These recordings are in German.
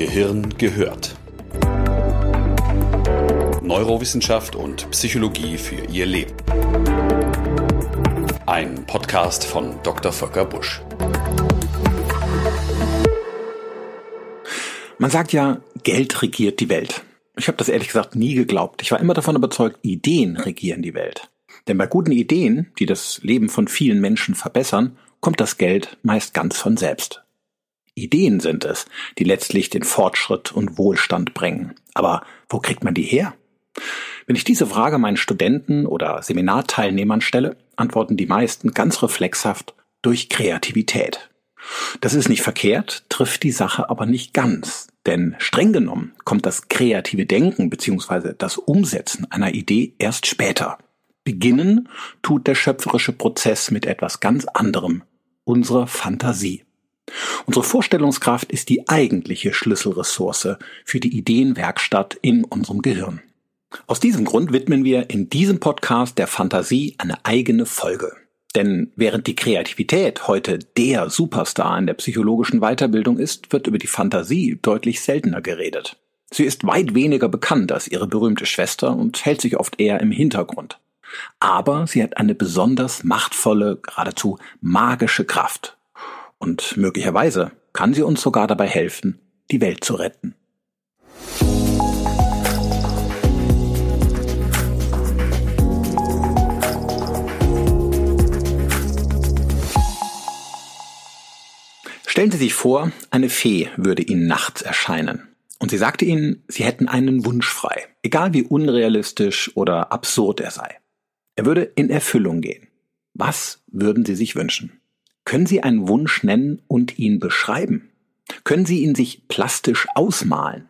Gehirn gehört. Neurowissenschaft und Psychologie für Ihr Leben. Ein Podcast von Dr. Volker Busch. Man sagt ja, Geld regiert die Welt. Ich habe das ehrlich gesagt nie geglaubt. Ich war immer davon überzeugt, Ideen regieren die Welt. Denn bei guten Ideen, die das Leben von vielen Menschen verbessern, kommt das Geld meist ganz von selbst. Ideen sind es, die letztlich den Fortschritt und Wohlstand bringen. Aber wo kriegt man die her? Wenn ich diese Frage meinen Studenten oder Seminarteilnehmern stelle, antworten die meisten ganz reflexhaft durch Kreativität. Das ist nicht verkehrt, trifft die Sache aber nicht ganz. Denn streng genommen kommt das kreative Denken bzw. das Umsetzen einer Idee erst später. Beginnen tut der schöpferische Prozess mit etwas ganz anderem, unserer Fantasie. Unsere Vorstellungskraft ist die eigentliche Schlüsselressource für die Ideenwerkstatt in unserem Gehirn. Aus diesem Grund widmen wir in diesem Podcast der Fantasie eine eigene Folge. Denn während die Kreativität heute der Superstar in der psychologischen Weiterbildung ist, wird über die Fantasie deutlich seltener geredet. Sie ist weit weniger bekannt als ihre berühmte Schwester und hält sich oft eher im Hintergrund. Aber sie hat eine besonders machtvolle, geradezu magische Kraft. Und möglicherweise kann sie uns sogar dabei helfen, die Welt zu retten. Stellen Sie sich vor, eine Fee würde Ihnen nachts erscheinen. Und sie sagte Ihnen, Sie hätten einen Wunsch frei, egal wie unrealistisch oder absurd er sei. Er würde in Erfüllung gehen. Was würden Sie sich wünschen? Können Sie einen Wunsch nennen und ihn beschreiben? Können Sie ihn sich plastisch ausmalen?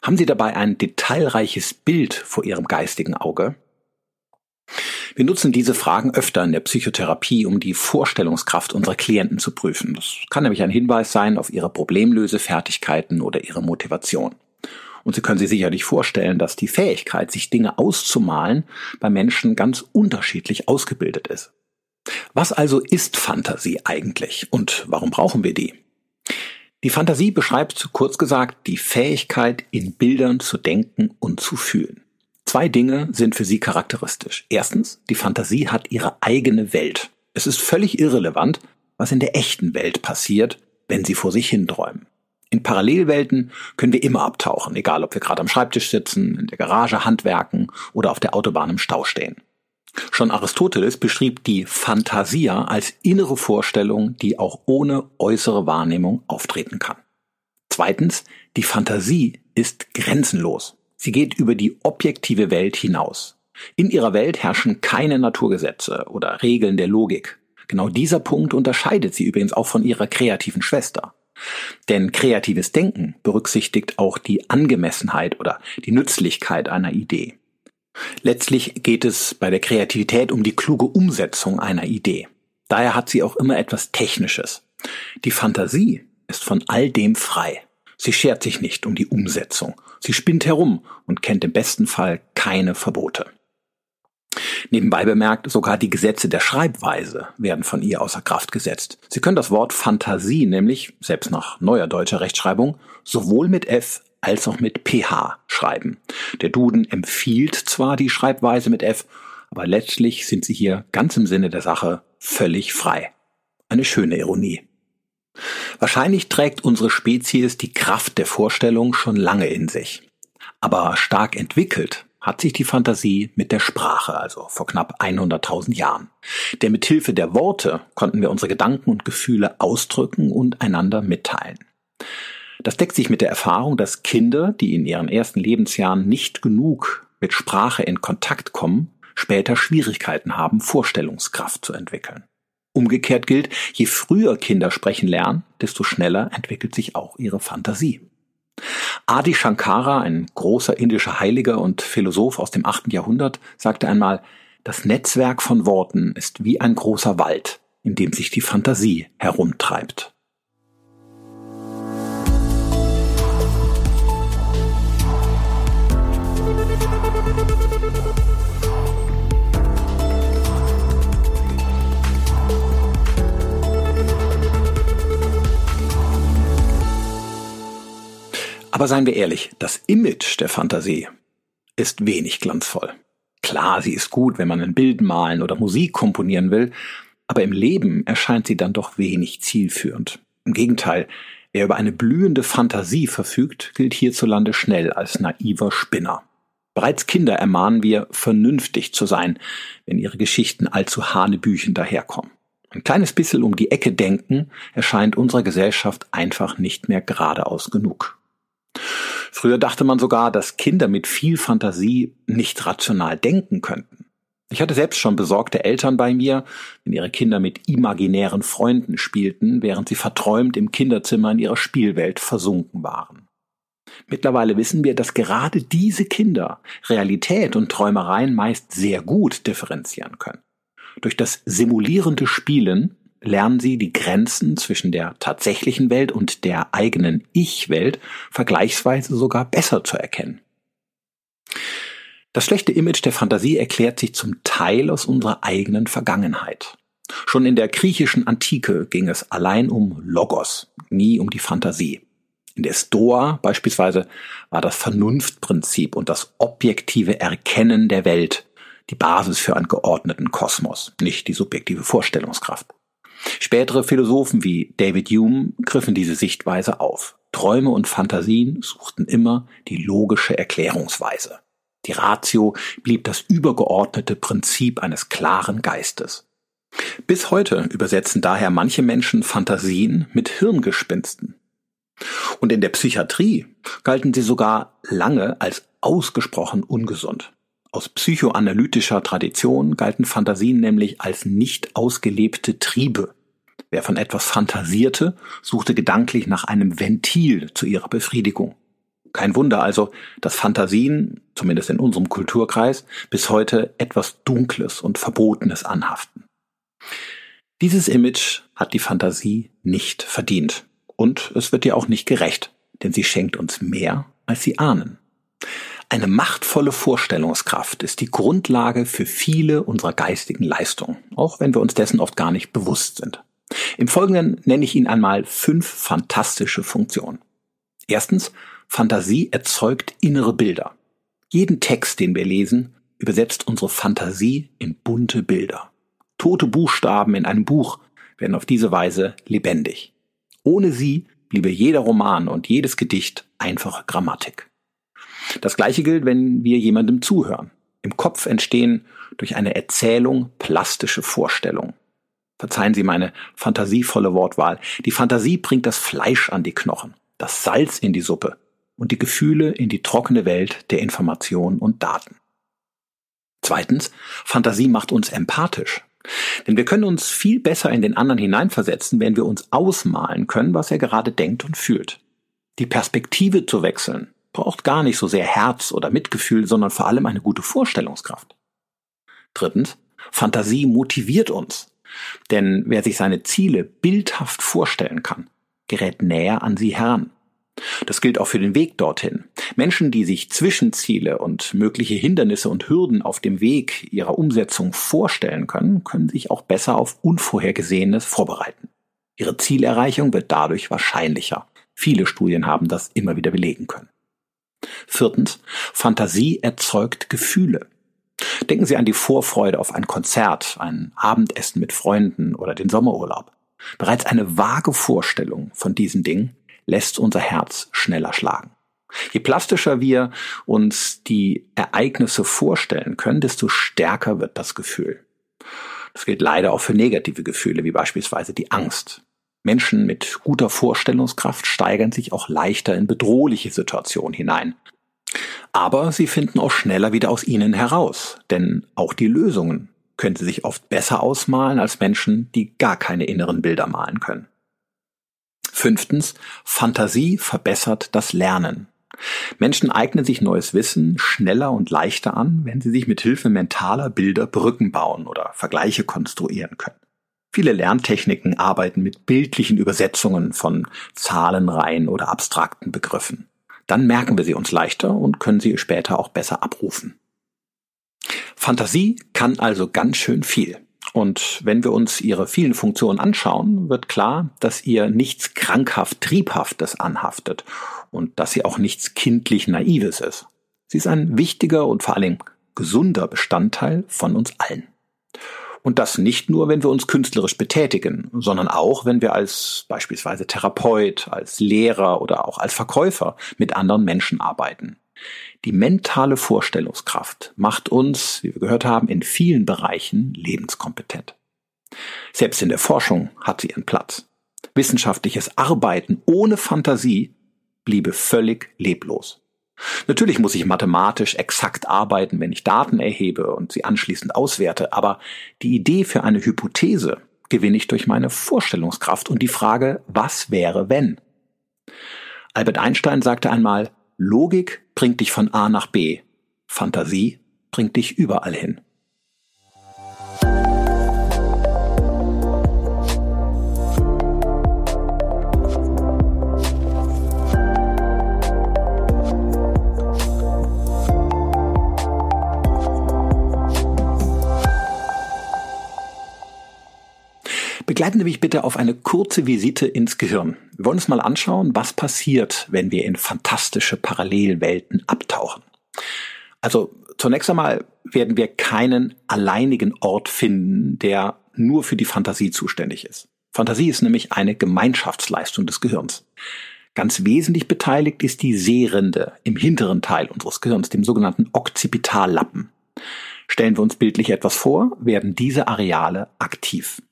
Haben Sie dabei ein detailreiches Bild vor Ihrem geistigen Auge? Wir nutzen diese Fragen öfter in der Psychotherapie, um die Vorstellungskraft unserer Klienten zu prüfen. Das kann nämlich ein Hinweis sein auf ihre Problemlösefertigkeiten oder ihre Motivation. Und Sie können sich sicherlich vorstellen, dass die Fähigkeit, sich Dinge auszumalen, bei Menschen ganz unterschiedlich ausgebildet ist. Was also ist Fantasie eigentlich und warum brauchen wir die? Die Fantasie beschreibt kurz gesagt die Fähigkeit, in Bildern zu denken und zu fühlen. Zwei Dinge sind für sie charakteristisch. Erstens, die Fantasie hat ihre eigene Welt. Es ist völlig irrelevant, was in der echten Welt passiert, wenn sie vor sich hinträumen. In Parallelwelten können wir immer abtauchen, egal ob wir gerade am Schreibtisch sitzen, in der Garage handwerken oder auf der Autobahn im Stau stehen. Schon Aristoteles beschrieb die Fantasia als innere Vorstellung, die auch ohne äußere Wahrnehmung auftreten kann. Zweitens, die Fantasie ist grenzenlos. Sie geht über die objektive Welt hinaus. In ihrer Welt herrschen keine Naturgesetze oder Regeln der Logik. Genau dieser Punkt unterscheidet sie übrigens auch von ihrer kreativen Schwester. Denn kreatives Denken berücksichtigt auch die Angemessenheit oder die Nützlichkeit einer Idee. Letztlich geht es bei der Kreativität um die kluge Umsetzung einer Idee. Daher hat sie auch immer etwas Technisches. Die Fantasie ist von all dem frei. Sie schert sich nicht um die Umsetzung. Sie spinnt herum und kennt im besten Fall keine Verbote. Nebenbei bemerkt, sogar die Gesetze der Schreibweise werden von ihr außer Kraft gesetzt. Sie können das Wort Fantasie nämlich, selbst nach neuer deutscher Rechtschreibung, sowohl mit F als auch mit PH schreiben. Der Duden empfiehlt zwar die Schreibweise mit F, aber letztlich sind sie hier ganz im Sinne der Sache völlig frei. Eine schöne Ironie. Wahrscheinlich trägt unsere Spezies die Kraft der Vorstellung schon lange in sich. Aber stark entwickelt hat sich die Fantasie mit der Sprache, also vor knapp 100.000 Jahren. Denn mit Hilfe der Worte konnten wir unsere Gedanken und Gefühle ausdrücken und einander mitteilen. Das deckt sich mit der Erfahrung, dass Kinder, die in ihren ersten Lebensjahren nicht genug mit Sprache in Kontakt kommen, später Schwierigkeiten haben, Vorstellungskraft zu entwickeln. Umgekehrt gilt, je früher Kinder sprechen lernen, desto schneller entwickelt sich auch ihre Fantasie. Adi Shankara, ein großer indischer Heiliger und Philosoph aus dem 8. Jahrhundert, sagte einmal, das Netzwerk von Worten ist wie ein großer Wald, in dem sich die Fantasie herumtreibt. Aber seien wir ehrlich, das Image der Fantasie ist wenig glanzvoll. Klar, sie ist gut, wenn man ein Bild malen oder Musik komponieren will, aber im Leben erscheint sie dann doch wenig zielführend. Im Gegenteil, wer über eine blühende Fantasie verfügt, gilt hierzulande schnell als naiver Spinner. Bereits Kinder ermahnen wir, vernünftig zu sein, wenn ihre Geschichten allzu hanebüchen daherkommen. Ein kleines bisschen um die Ecke denken erscheint unserer Gesellschaft einfach nicht mehr geradeaus genug. Früher dachte man sogar, dass Kinder mit viel Fantasie nicht rational denken könnten. Ich hatte selbst schon besorgte Eltern bei mir, wenn ihre Kinder mit imaginären Freunden spielten, während sie verträumt im Kinderzimmer in ihrer Spielwelt versunken waren. Mittlerweile wissen wir, dass gerade diese Kinder Realität und Träumereien meist sehr gut differenzieren können. Durch das simulierende Spielen lernen sie die Grenzen zwischen der tatsächlichen Welt und der eigenen Ich-Welt vergleichsweise sogar besser zu erkennen. Das schlechte Image der Fantasie erklärt sich zum Teil aus unserer eigenen Vergangenheit. Schon in der griechischen Antike ging es allein um Logos, nie um die Fantasie. In der Stoa beispielsweise war das Vernunftprinzip und das objektive Erkennen der Welt die Basis für einen geordneten Kosmos, nicht die subjektive Vorstellungskraft. Spätere Philosophen wie David Hume griffen diese Sichtweise auf. Träume und Fantasien suchten immer die logische Erklärungsweise. Die Ratio blieb das übergeordnete Prinzip eines klaren Geistes. Bis heute übersetzen daher manche Menschen Fantasien mit Hirngespinsten. Und in der Psychiatrie galten sie sogar lange als ausgesprochen ungesund. Aus psychoanalytischer Tradition galten Fantasien nämlich als nicht ausgelebte Triebe. Wer von etwas fantasierte, suchte gedanklich nach einem Ventil zu ihrer Befriedigung. Kein Wunder also, dass Fantasien, zumindest in unserem Kulturkreis, bis heute etwas Dunkles und Verbotenes anhaften. Dieses Image hat die Fantasie nicht verdient. Und es wird ihr auch nicht gerecht, denn sie schenkt uns mehr, als sie ahnen. Eine machtvolle Vorstellungskraft ist die Grundlage für viele unserer geistigen Leistungen, auch wenn wir uns dessen oft gar nicht bewusst sind. Im Folgenden nenne ich Ihnen einmal fünf fantastische Funktionen. Erstens, Fantasie erzeugt innere Bilder. Jeden Text, den wir lesen, übersetzt unsere Fantasie in bunte Bilder. Tote Buchstaben in einem Buch werden auf diese Weise lebendig. Ohne sie bliebe jeder Roman und jedes Gedicht einfache Grammatik. Das gleiche gilt, wenn wir jemandem zuhören. Im Kopf entstehen durch eine Erzählung plastische Vorstellungen. Verzeihen Sie meine fantasievolle Wortwahl. Die Fantasie bringt das Fleisch an die Knochen, das Salz in die Suppe und die Gefühle in die trockene Welt der Information und Daten. Zweitens, Fantasie macht uns empathisch. Denn wir können uns viel besser in den anderen hineinversetzen, wenn wir uns ausmalen können, was er gerade denkt und fühlt. Die Perspektive zu wechseln braucht gar nicht so sehr Herz oder Mitgefühl, sondern vor allem eine gute Vorstellungskraft. Drittens, Fantasie motiviert uns. Denn wer sich seine Ziele bildhaft vorstellen kann, gerät näher an sie heran. Das gilt auch für den Weg dorthin. Menschen, die sich Zwischenziele und mögliche Hindernisse und Hürden auf dem Weg ihrer Umsetzung vorstellen können, können sich auch besser auf Unvorhergesehenes vorbereiten. Ihre Zielerreichung wird dadurch wahrscheinlicher. Viele Studien haben das immer wieder belegen können. Viertens, Fantasie erzeugt Gefühle. Denken Sie an die Vorfreude auf ein Konzert, ein Abendessen mit Freunden oder den Sommerurlaub. Bereits eine vage Vorstellung von diesen Dingen lässt unser Herz schneller schlagen. Je plastischer wir uns die Ereignisse vorstellen können, desto stärker wird das Gefühl. Das gilt leider auch für negative Gefühle, wie beispielsweise die Angst. Menschen mit guter Vorstellungskraft steigern sich auch leichter in bedrohliche Situationen hinein. Aber sie finden auch schneller wieder aus ihnen heraus, denn auch die Lösungen können sie sich oft besser ausmalen als Menschen, die gar keine inneren Bilder malen können. Fünftens, Fantasie verbessert das Lernen. Menschen eignen sich neues Wissen schneller und leichter an, wenn sie sich mit Hilfe mentaler Bilder Brücken bauen oder Vergleiche konstruieren können. Viele Lerntechniken arbeiten mit bildlichen Übersetzungen von Zahlenreihen oder abstrakten Begriffen. Dann merken wir sie uns leichter und können sie später auch besser abrufen. Fantasie kann also ganz schön viel. Und wenn wir uns ihre vielen Funktionen anschauen, wird klar, dass ihr nichts krankhaft Triebhaftes anhaftet und dass sie auch nichts kindlich Naives ist. Sie ist ein wichtiger und vor allem gesunder Bestandteil von uns allen. Und das nicht nur, wenn wir uns künstlerisch betätigen, sondern auch, wenn wir als beispielsweise Therapeut, als Lehrer oder auch als Verkäufer mit anderen Menschen arbeiten. Die mentale Vorstellungskraft macht uns, wie wir gehört haben, in vielen Bereichen lebenskompetent. Selbst in der Forschung hat sie ihren Platz. Wissenschaftliches Arbeiten ohne Fantasie bliebe völlig leblos. Natürlich muss ich mathematisch exakt arbeiten, wenn ich Daten erhebe und sie anschließend auswerte, aber die Idee für eine Hypothese gewinne ich durch meine Vorstellungskraft und die Frage, was wäre wenn? Albert Einstein sagte einmal, Logik bringt dich von A nach B, Fantasie bringt dich überall hin. Begleiten Sie mich bitte auf eine kurze Visite ins Gehirn. Wir wollen uns mal anschauen, was passiert, wenn wir in fantastische Parallelwelten abtauchen. Also zunächst einmal werden wir keinen alleinigen Ort finden, der nur für die Fantasie zuständig ist. Fantasie ist nämlich eine Gemeinschaftsleistung des Gehirns. Ganz wesentlich beteiligt ist die Sehrinde im hinteren Teil unseres Gehirns, dem sogenannten Occipitallappen. Stellen wir uns bildlich etwas vor, werden diese Areale aktiv.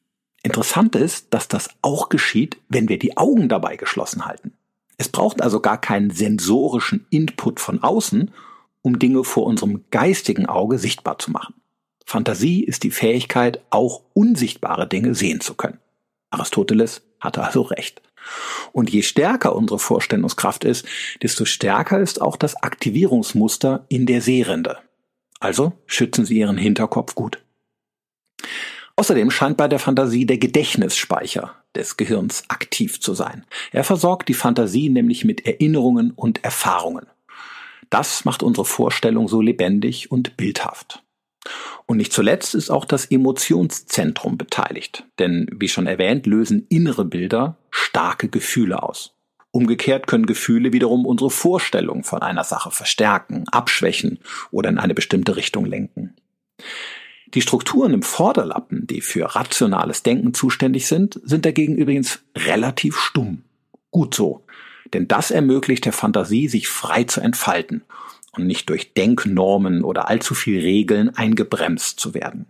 Interessant ist, dass das auch geschieht, wenn wir die Augen dabei geschlossen halten. Es braucht also gar keinen sensorischen Input von außen, um Dinge vor unserem geistigen Auge sichtbar zu machen. Fantasie ist die Fähigkeit, auch unsichtbare Dinge sehen zu können. Aristoteles hatte also recht. Und je stärker unsere Vorstellungskraft ist, desto stärker ist auch das Aktivierungsmuster in der Sehrinde. Also schützen Sie Ihren Hinterkopf gut. Außerdem scheint bei der Fantasie der Gedächtnisspeicher des Gehirns aktiv zu sein. Er versorgt die Fantasie nämlich mit Erinnerungen und Erfahrungen. Das macht unsere Vorstellung so lebendig und bildhaft. Und nicht zuletzt ist auch das Emotionszentrum beteiligt, denn wie schon erwähnt, lösen innere Bilder starke Gefühle aus. Umgekehrt können Gefühle wiederum unsere Vorstellung von einer Sache verstärken, abschwächen oder in eine bestimmte Richtung lenken. Die Strukturen im Vorderlappen, die für rationales Denken zuständig sind, sind dagegen übrigens relativ stumm. Gut so, denn das ermöglicht der Fantasie, sich frei zu entfalten und nicht durch Denknormen oder allzu viel Regeln eingebremst zu werden.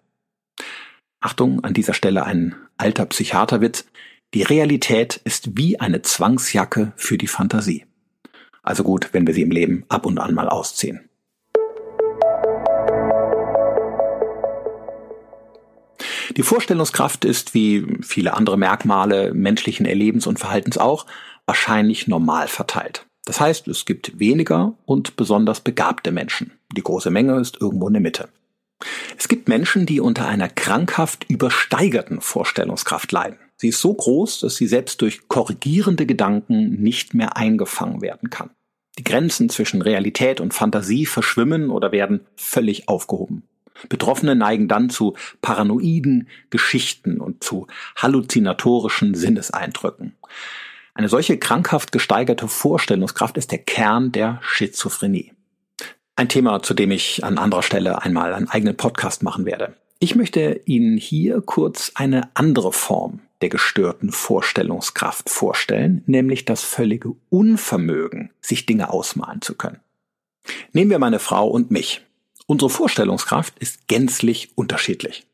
Achtung, an dieser Stelle ein alter Psychiaterwitz. Die Realität ist wie eine Zwangsjacke für die Fantasie. Also gut, wenn wir sie im Leben ab und an mal ausziehen. Die Vorstellungskraft ist, wie viele andere Merkmale menschlichen Erlebens und Verhaltens auch, wahrscheinlich normal verteilt. Das heißt, es gibt weniger und besonders begabte Menschen. Die große Menge ist irgendwo in der Mitte. Es gibt Menschen, die unter einer krankhaft übersteigerten Vorstellungskraft leiden. Sie ist so groß, dass sie selbst durch korrigierende Gedanken nicht mehr eingefangen werden kann. Die Grenzen zwischen Realität und Fantasie verschwimmen oder werden völlig aufgehoben. Betroffene neigen dann zu paranoiden Geschichten und zu halluzinatorischen Sinneseindrücken. Eine solche krankhaft gesteigerte Vorstellungskraft ist der Kern der Schizophrenie. Ein Thema, zu dem ich an anderer Stelle einmal einen eigenen Podcast machen werde. Ich möchte Ihnen hier kurz eine andere Form der gestörten Vorstellungskraft vorstellen, nämlich das völlige Unvermögen, sich Dinge ausmalen zu können. Nehmen wir meine Frau und mich. Unsere Vorstellungskraft ist gänzlich unterschiedlich.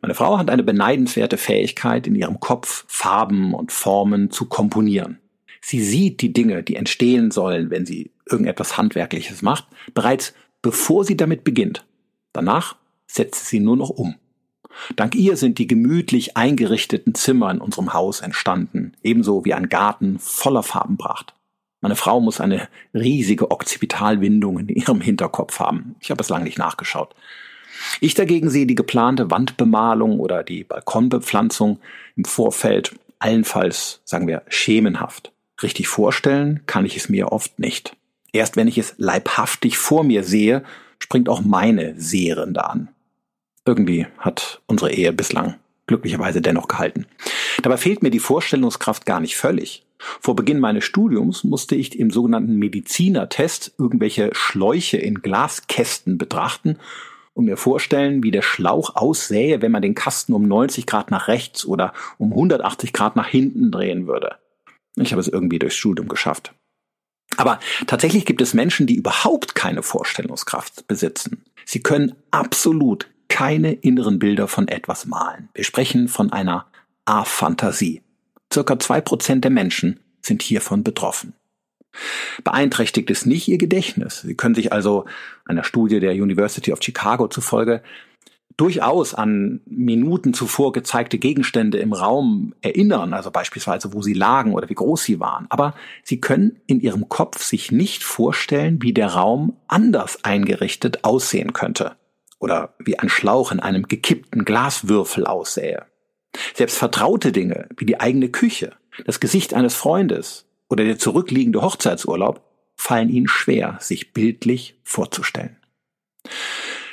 Meine Frau hat eine beneidenswerte Fähigkeit, in ihrem Kopf Farben und Formen zu komponieren. Sie sieht die Dinge, die entstehen sollen, wenn sie irgendetwas Handwerkliches macht, bereits bevor sie damit beginnt. Danach setzt sie nur noch um. Dank ihr sind die gemütlich eingerichteten Zimmer in unserem Haus entstanden, ebenso wie ein Garten voller Farbenpracht. Meine Frau muss eine riesige Okzipitalwindung in ihrem Hinterkopf haben. Ich habe es lange nicht nachgeschaut. Ich dagegen sehe die geplante Wandbemalung oder die Balkonbepflanzung im Vorfeld allenfalls, sagen wir, schemenhaft. Richtig vorstellen kann ich es mir oft nicht. Erst wenn ich es leibhaftig vor mir sehe, springt auch meine Sehrende an. Irgendwie hat unsere Ehe bislang glücklicherweise dennoch gehalten. Dabei fehlt mir die Vorstellungskraft gar nicht völlig. Vor Beginn meines Studiums musste ich im sogenannten Medizinertest irgendwelche Schläuche in Glaskästen betrachten und mir vorstellen, wie der Schlauch aussähe, wenn man den Kasten um 90 Grad nach rechts oder um 180 Grad nach hinten drehen würde. Ich habe es irgendwie durchs Studium geschafft. Aber tatsächlich gibt es Menschen, die überhaupt keine Vorstellungskraft besitzen. Sie können absolut keine inneren Bilder von etwas malen. Wir sprechen von einer Aphantasie. Circa zwei Prozent der Menschen sind hiervon betroffen. Beeinträchtigt ist nicht ihr Gedächtnis. Sie können sich also einer Studie der University of Chicago zufolge durchaus an Minuten zuvor gezeigte Gegenstände im Raum erinnern, also beispielsweise wo sie lagen oder wie groß sie waren. Aber sie können in ihrem Kopf sich nicht vorstellen, wie der Raum anders eingerichtet aussehen könnte oder wie ein Schlauch in einem gekippten Glaswürfel aussähe. Selbst vertraute Dinge wie die eigene Küche, das Gesicht eines Freundes oder der zurückliegende Hochzeitsurlaub fallen ihnen schwer, sich bildlich vorzustellen.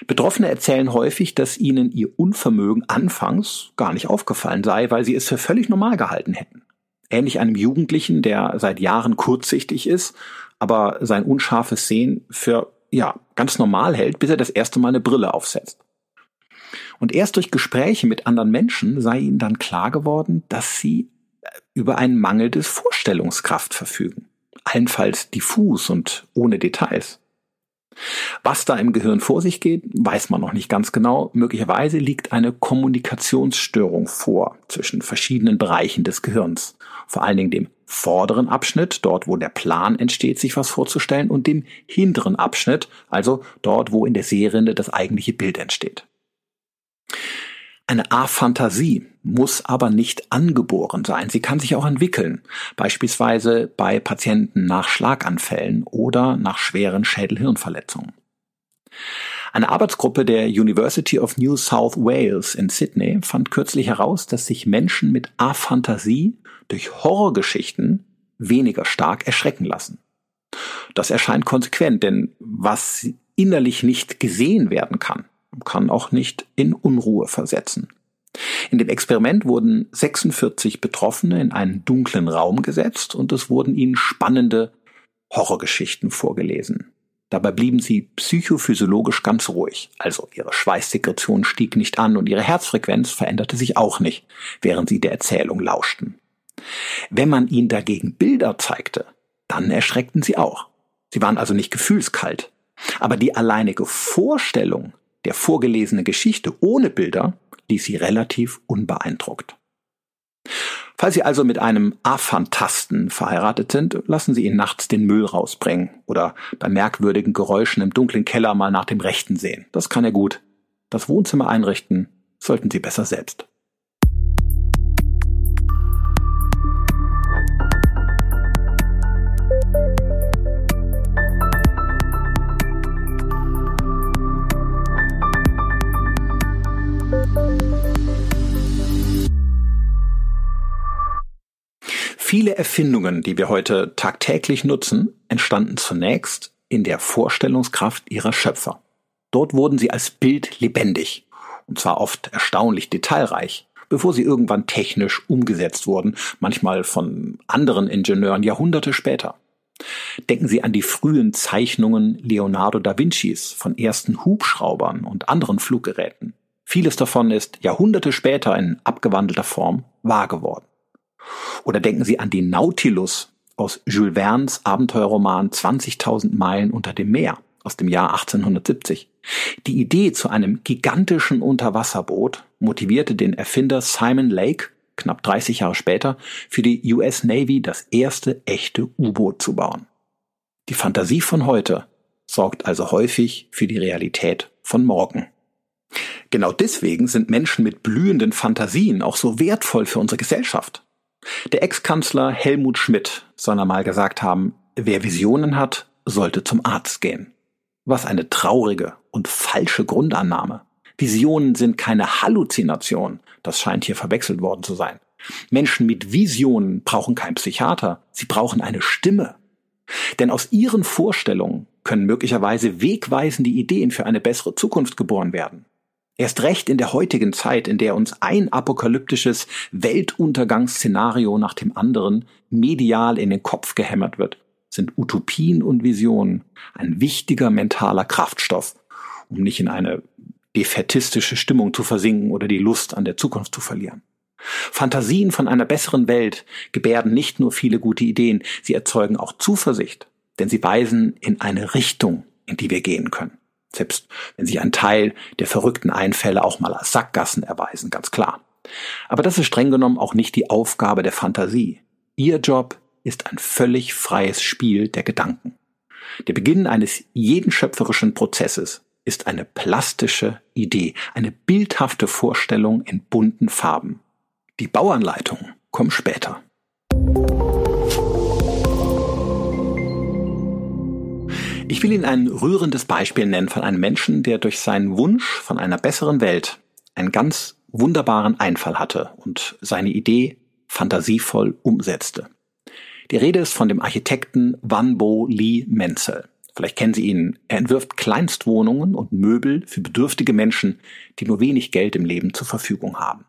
Betroffene erzählen häufig, dass ihnen ihr Unvermögen anfangs gar nicht aufgefallen sei, weil sie es für völlig normal gehalten hätten. Ähnlich einem Jugendlichen, der seit Jahren kurzsichtig ist, aber sein unscharfes Sehen für ja ganz normal hält, bis er das erste Mal eine Brille aufsetzt. Und erst durch Gespräche mit anderen Menschen sei ihnen dann klar geworden, dass sie über einen Mangel des Vorstellungskraft verfügen. Allenfalls diffus und ohne Details. Was da im Gehirn vor sich geht, weiß man noch nicht ganz genau. Möglicherweise liegt eine Kommunikationsstörung vor zwischen verschiedenen Bereichen des Gehirns. Vor allen Dingen dem vorderen Abschnitt, dort wo der Plan entsteht, sich was vorzustellen, und dem hinteren Abschnitt, also dort, wo in der Sehrinde das eigentliche Bild entsteht. Eine Aphantasie muss aber nicht angeboren sein. Sie kann sich auch entwickeln, beispielsweise bei Patienten nach Schlaganfällen oder nach schweren Schädelhirnverletzungen. Eine Arbeitsgruppe der University of New South Wales in Sydney fand kürzlich heraus, dass sich Menschen mit Aphantasie durch Horrorgeschichten weniger stark erschrecken lassen. Das erscheint konsequent, denn was innerlich nicht gesehen werden kann, kann auch nicht in Unruhe versetzen. In dem Experiment wurden 46 Betroffene in einen dunklen Raum gesetzt und es wurden ihnen spannende Horrorgeschichten vorgelesen. Dabei blieben sie psychophysiologisch ganz ruhig, also ihre Schweißsekretion stieg nicht an und ihre Herzfrequenz veränderte sich auch nicht, während sie der Erzählung lauschten. Wenn man ihnen dagegen Bilder zeigte, dann erschreckten sie auch. Sie waren also nicht gefühlskalt. Aber die alleinige Vorstellung der vorgelesenen Geschichte ohne Bilder ließ sie relativ unbeeindruckt. Falls Sie also mit einem Aphantasten verheiratet sind, lassen Sie ihn nachts den Müll rausbringen oder bei merkwürdigen Geräuschen im dunklen Keller mal nach dem Rechten sehen. Das kann er gut. Das Wohnzimmer einrichten sollten Sie besser selbst. Viele Erfindungen, die wir heute tagtäglich nutzen, entstanden zunächst in der Vorstellungskraft ihrer Schöpfer. Dort wurden sie als Bild lebendig, und zwar oft erstaunlich detailreich, bevor sie irgendwann technisch umgesetzt wurden, manchmal von anderen Ingenieuren Jahrhunderte später. Denken Sie an die frühen Zeichnungen Leonardo da Vincis von ersten Hubschraubern und anderen Fluggeräten. Vieles davon ist Jahrhunderte später in abgewandelter Form wahr geworden. Oder denken Sie an die Nautilus aus Jules Verne's Abenteuerroman 20.000 Meilen unter dem Meer aus dem Jahr 1870. Die Idee zu einem gigantischen Unterwasserboot motivierte den Erfinder Simon Lake knapp 30 Jahre später für die US Navy das erste echte U-Boot zu bauen. Die Fantasie von heute sorgt also häufig für die Realität von morgen. Genau deswegen sind Menschen mit blühenden Fantasien auch so wertvoll für unsere Gesellschaft. Der Ex-Kanzler Helmut Schmidt soll einmal gesagt haben, wer Visionen hat, sollte zum Arzt gehen. Was eine traurige und falsche Grundannahme. Visionen sind keine Halluzination. Das scheint hier verwechselt worden zu sein. Menschen mit Visionen brauchen keinen Psychiater. Sie brauchen eine Stimme. Denn aus ihren Vorstellungen können möglicherweise wegweisende Ideen für eine bessere Zukunft geboren werden. Erst recht in der heutigen Zeit, in der uns ein apokalyptisches Weltuntergangsszenario nach dem anderen medial in den Kopf gehämmert wird, sind Utopien und Visionen ein wichtiger mentaler Kraftstoff, um nicht in eine defetistische Stimmung zu versinken oder die Lust an der Zukunft zu verlieren. Fantasien von einer besseren Welt gebärden nicht nur viele gute Ideen, sie erzeugen auch Zuversicht, denn sie weisen in eine Richtung, in die wir gehen können. Selbst wenn sich ein Teil der verrückten Einfälle auch mal als Sackgassen erweisen, ganz klar. Aber das ist streng genommen auch nicht die Aufgabe der Fantasie. Ihr Job ist ein völlig freies Spiel der Gedanken. Der Beginn eines jeden schöpferischen Prozesses ist eine plastische Idee, eine bildhafte Vorstellung in bunten Farben. Die Bauanleitungen kommen später. Ich will Ihnen ein rührendes Beispiel nennen von einem Menschen, der durch seinen Wunsch von einer besseren Welt einen ganz wunderbaren Einfall hatte und seine Idee fantasievoll umsetzte. Die Rede ist von dem Architekten Wanbo Lee Menzel. Vielleicht kennen Sie ihn. Er entwirft Kleinstwohnungen und Möbel für bedürftige Menschen, die nur wenig Geld im Leben zur Verfügung haben.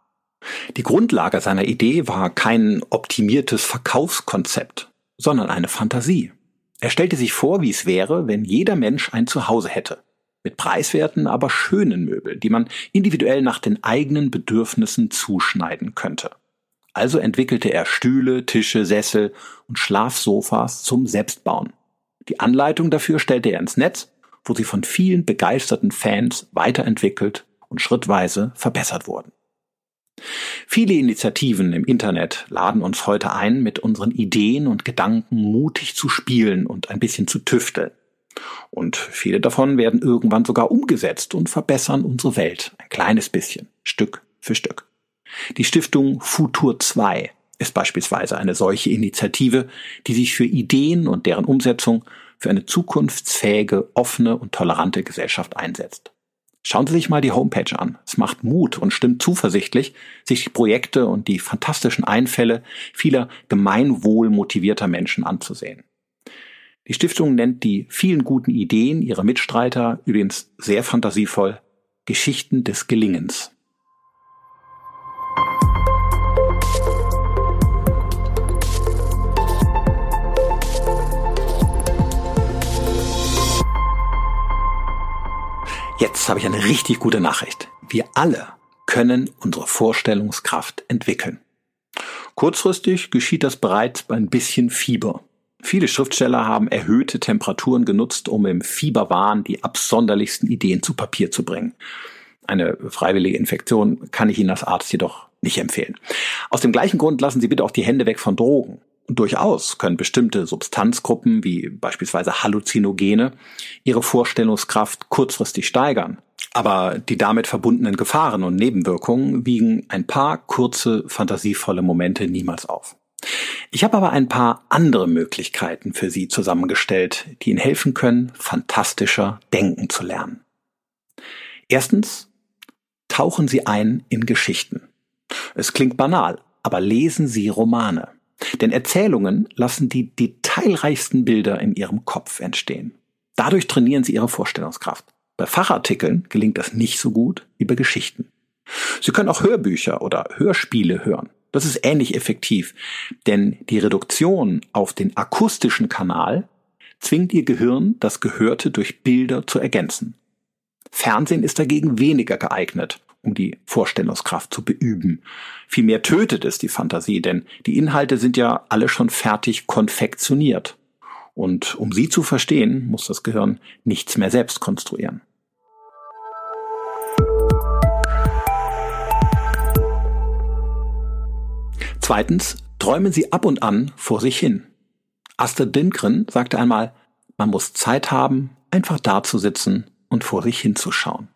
Die Grundlage seiner Idee war kein optimiertes Verkaufskonzept, sondern eine Fantasie. Er stellte sich vor, wie es wäre, wenn jeder Mensch ein Zuhause hätte. Mit preiswerten, aber schönen Möbeln, die man individuell nach den eigenen Bedürfnissen zuschneiden könnte. Also entwickelte er Stühle, Tische, Sessel und Schlafsofas zum Selbstbauen. Die Anleitung dafür stellte er ins Netz, wo sie von vielen begeisterten Fans weiterentwickelt und schrittweise verbessert wurden. Viele Initiativen im Internet laden uns heute ein, mit unseren Ideen und Gedanken mutig zu spielen und ein bisschen zu tüfteln. Und viele davon werden irgendwann sogar umgesetzt und verbessern unsere Welt ein kleines bisschen, Stück für Stück. Die Stiftung Futur 2 ist beispielsweise eine solche Initiative, die sich für Ideen und deren Umsetzung für eine zukunftsfähige, offene und tolerante Gesellschaft einsetzt. Schauen Sie sich mal die Homepage an. Es macht Mut und stimmt zuversichtlich, sich die Projekte und die fantastischen Einfälle vieler gemeinwohlmotivierter Menschen anzusehen. Die Stiftung nennt die vielen guten Ideen ihrer Mitstreiter übrigens sehr fantasievoll Geschichten des Gelingens. Jetzt habe ich eine richtig gute Nachricht. Wir alle können unsere Vorstellungskraft entwickeln. Kurzfristig geschieht das bereits bei ein bisschen Fieber. Viele Schriftsteller haben erhöhte Temperaturen genutzt, um im Fieberwahn die absonderlichsten Ideen zu Papier zu bringen. Eine freiwillige Infektion kann ich Ihnen als Arzt jedoch nicht empfehlen. Aus dem gleichen Grund lassen Sie bitte auch die Hände weg von Drogen durchaus können bestimmte Substanzgruppen wie beispielsweise Halluzinogene ihre Vorstellungskraft kurzfristig steigern. Aber die damit verbundenen Gefahren und Nebenwirkungen wiegen ein paar kurze, fantasievolle Momente niemals auf. Ich habe aber ein paar andere Möglichkeiten für Sie zusammengestellt, die Ihnen helfen können, fantastischer denken zu lernen. Erstens, tauchen Sie ein in Geschichten. Es klingt banal, aber lesen Sie Romane. Denn Erzählungen lassen die detailreichsten Bilder in ihrem Kopf entstehen. Dadurch trainieren sie ihre Vorstellungskraft. Bei Fachartikeln gelingt das nicht so gut wie bei Geschichten. Sie können auch Hörbücher oder Hörspiele hören. Das ist ähnlich effektiv, denn die Reduktion auf den akustischen Kanal zwingt ihr Gehirn, das Gehörte durch Bilder zu ergänzen. Fernsehen ist dagegen weniger geeignet um die Vorstellungskraft zu beüben. Vielmehr tötet es die Fantasie, denn die Inhalte sind ja alle schon fertig konfektioniert. Und um sie zu verstehen, muss das Gehirn nichts mehr selbst konstruieren. Zweitens, träumen Sie ab und an vor sich hin. Astrid Lindgren sagte einmal, man muss Zeit haben, einfach dazusitzen und vor sich hinzuschauen.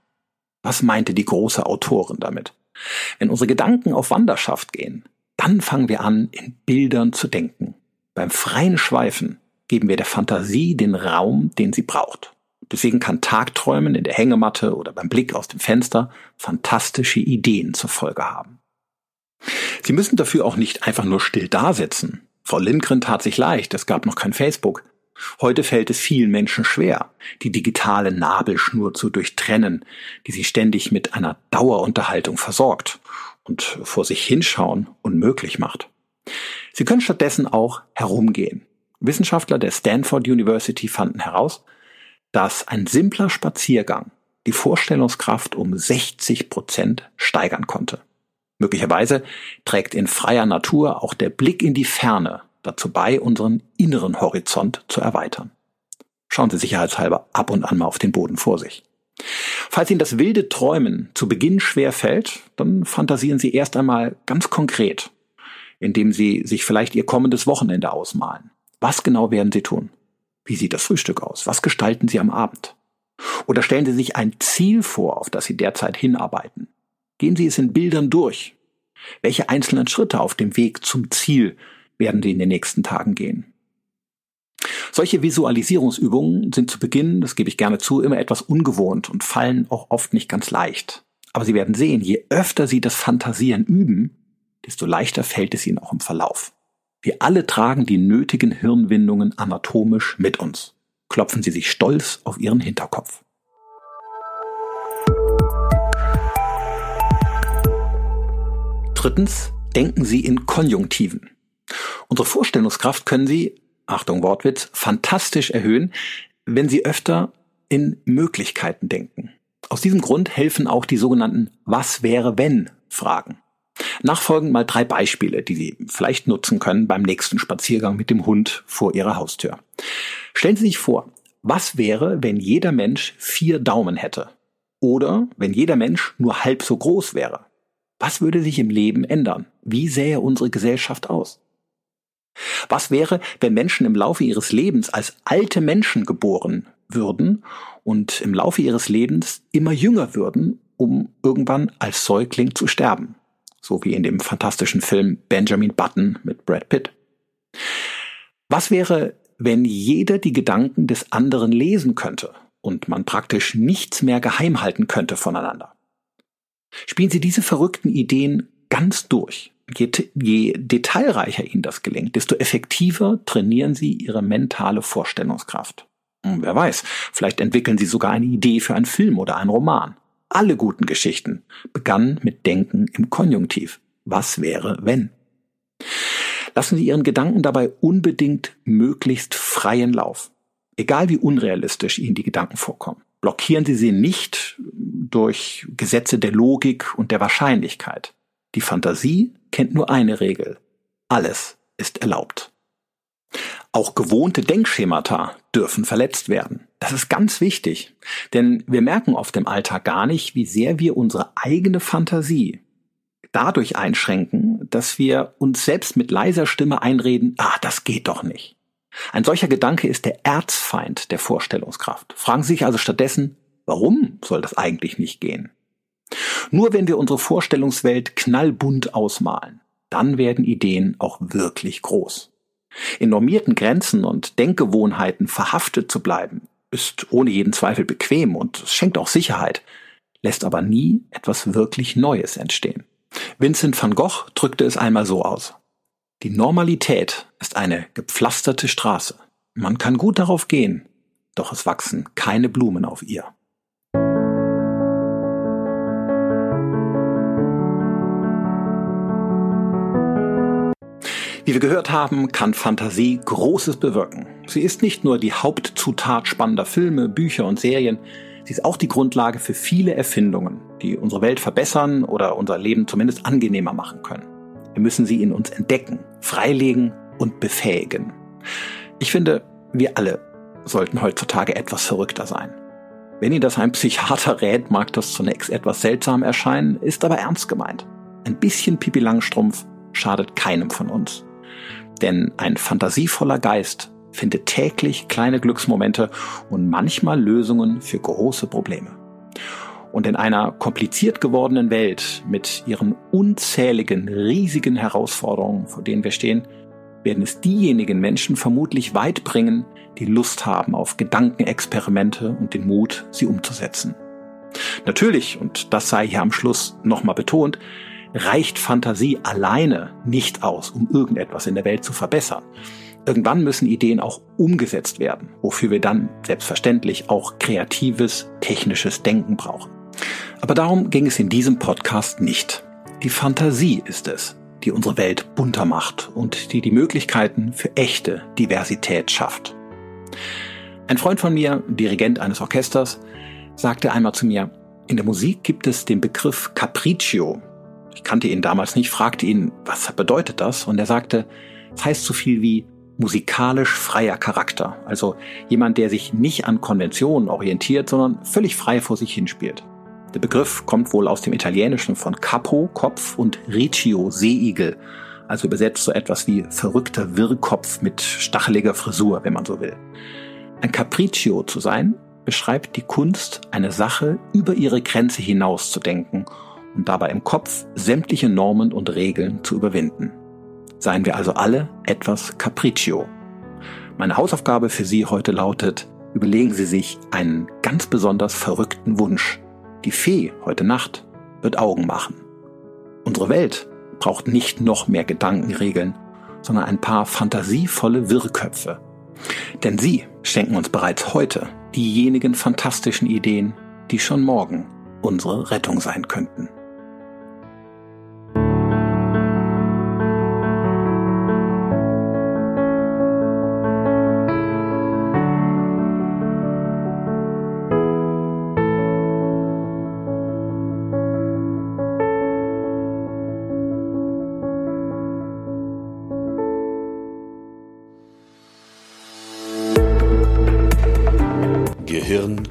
Was meinte die große Autorin damit? Wenn unsere Gedanken auf Wanderschaft gehen, dann fangen wir an, in Bildern zu denken. Beim freien Schweifen geben wir der Fantasie den Raum, den sie braucht. Deswegen kann Tagträumen in der Hängematte oder beim Blick aus dem Fenster fantastische Ideen zur Folge haben. Sie müssen dafür auch nicht einfach nur still dasitzen. Frau Lindgren tat sich leicht, es gab noch kein Facebook. Heute fällt es vielen Menschen schwer, die digitale Nabelschnur zu durchtrennen, die sie ständig mit einer Dauerunterhaltung versorgt und vor sich hinschauen unmöglich macht. Sie können stattdessen auch herumgehen. Wissenschaftler der Stanford University fanden heraus, dass ein simpler Spaziergang die Vorstellungskraft um 60 Prozent steigern konnte. Möglicherweise trägt in freier Natur auch der Blick in die Ferne dazu bei, unseren inneren Horizont zu erweitern. Schauen Sie sicherheitshalber ab und an mal auf den Boden vor sich. Falls Ihnen das wilde Träumen zu Beginn schwer fällt, dann fantasieren Sie erst einmal ganz konkret, indem Sie sich vielleicht Ihr kommendes Wochenende ausmalen. Was genau werden Sie tun? Wie sieht das Frühstück aus? Was gestalten Sie am Abend? Oder stellen Sie sich ein Ziel vor, auf das Sie derzeit hinarbeiten. Gehen Sie es in Bildern durch. Welche einzelnen Schritte auf dem Weg zum Ziel werden Sie in den nächsten Tagen gehen? Solche Visualisierungsübungen sind zu Beginn, das gebe ich gerne zu, immer etwas ungewohnt und fallen auch oft nicht ganz leicht. Aber Sie werden sehen, je öfter Sie das Fantasieren üben, desto leichter fällt es Ihnen auch im Verlauf. Wir alle tragen die nötigen Hirnwindungen anatomisch mit uns. Klopfen Sie sich stolz auf Ihren Hinterkopf. Drittens, denken Sie in Konjunktiven. Unsere Vorstellungskraft können Sie, Achtung Wortwitz, fantastisch erhöhen, wenn Sie öfter in Möglichkeiten denken. Aus diesem Grund helfen auch die sogenannten Was wäre wenn Fragen. Nachfolgend mal drei Beispiele, die Sie vielleicht nutzen können beim nächsten Spaziergang mit dem Hund vor Ihrer Haustür. Stellen Sie sich vor, was wäre, wenn jeder Mensch vier Daumen hätte? Oder wenn jeder Mensch nur halb so groß wäre? Was würde sich im Leben ändern? Wie sähe unsere Gesellschaft aus? Was wäre, wenn Menschen im Laufe ihres Lebens als alte Menschen geboren würden und im Laufe ihres Lebens immer jünger würden, um irgendwann als Säugling zu sterben? So wie in dem fantastischen Film Benjamin Button mit Brad Pitt. Was wäre, wenn jeder die Gedanken des anderen lesen könnte und man praktisch nichts mehr geheim halten könnte voneinander? Spielen Sie diese verrückten Ideen ganz durch. Je, je detailreicher Ihnen das gelingt, desto effektiver trainieren Sie Ihre mentale Vorstellungskraft. Und wer weiß, vielleicht entwickeln Sie sogar eine Idee für einen Film oder einen Roman. Alle guten Geschichten begannen mit Denken im Konjunktiv. Was wäre, wenn? Lassen Sie Ihren Gedanken dabei unbedingt möglichst freien Lauf. Egal wie unrealistisch Ihnen die Gedanken vorkommen. Blockieren Sie sie nicht durch Gesetze der Logik und der Wahrscheinlichkeit. Die Fantasie kennt nur eine Regel. Alles ist erlaubt. Auch gewohnte Denkschemata dürfen verletzt werden. Das ist ganz wichtig, denn wir merken oft im Alltag gar nicht, wie sehr wir unsere eigene Fantasie dadurch einschränken, dass wir uns selbst mit leiser Stimme einreden, ah, das geht doch nicht. Ein solcher Gedanke ist der Erzfeind der Vorstellungskraft. Fragen Sie sich also stattdessen, warum soll das eigentlich nicht gehen? Nur wenn wir unsere Vorstellungswelt knallbunt ausmalen, dann werden Ideen auch wirklich groß. In normierten Grenzen und Denkgewohnheiten verhaftet zu bleiben, ist ohne jeden Zweifel bequem und schenkt auch Sicherheit, lässt aber nie etwas wirklich Neues entstehen. Vincent van Gogh drückte es einmal so aus. Die Normalität ist eine gepflasterte Straße. Man kann gut darauf gehen, doch es wachsen keine Blumen auf ihr. Wie wir gehört haben, kann Fantasie Großes bewirken. Sie ist nicht nur die Hauptzutat spannender Filme, Bücher und Serien, sie ist auch die Grundlage für viele Erfindungen, die unsere Welt verbessern oder unser Leben zumindest angenehmer machen können. Wir müssen sie in uns entdecken, freilegen und befähigen. Ich finde, wir alle sollten heutzutage etwas verrückter sein. Wenn Ihnen das ein Psychiater rät, mag das zunächst etwas seltsam erscheinen, ist aber ernst gemeint. Ein bisschen Pipi Langstrumpf schadet keinem von uns. Denn ein fantasievoller Geist findet täglich kleine Glücksmomente und manchmal Lösungen für große Probleme. Und in einer kompliziert gewordenen Welt mit ihren unzähligen, riesigen Herausforderungen, vor denen wir stehen, werden es diejenigen Menschen vermutlich weit bringen, die Lust haben auf Gedankenexperimente und den Mut, sie umzusetzen. Natürlich, und das sei hier am Schluss nochmal betont, reicht Fantasie alleine nicht aus, um irgendetwas in der Welt zu verbessern. Irgendwann müssen Ideen auch umgesetzt werden, wofür wir dann selbstverständlich auch kreatives, technisches Denken brauchen. Aber darum ging es in diesem Podcast nicht. Die Fantasie ist es, die unsere Welt bunter macht und die die Möglichkeiten für echte Diversität schafft. Ein Freund von mir, Dirigent eines Orchesters, sagte einmal zu mir, in der Musik gibt es den Begriff Capriccio. Ich kannte ihn damals nicht, fragte ihn, was bedeutet das? Und er sagte, es heißt so viel wie musikalisch freier Charakter. Also jemand, der sich nicht an Konventionen orientiert, sondern völlig frei vor sich hinspielt. Der Begriff kommt wohl aus dem Italienischen von Capo, Kopf und Riccio, Seeigel. Also übersetzt so etwas wie verrückter Wirrkopf mit stacheliger Frisur, wenn man so will. Ein Capriccio zu sein, beschreibt die Kunst, eine Sache über ihre Grenze hinaus zu denken und dabei im Kopf sämtliche Normen und Regeln zu überwinden. Seien wir also alle etwas Capriccio. Meine Hausaufgabe für Sie heute lautet, überlegen Sie sich einen ganz besonders verrückten Wunsch. Die Fee heute Nacht wird Augen machen. Unsere Welt braucht nicht noch mehr Gedankenregeln, sondern ein paar fantasievolle Wirrköpfe. Denn sie schenken uns bereits heute diejenigen fantastischen Ideen, die schon morgen unsere Rettung sein könnten.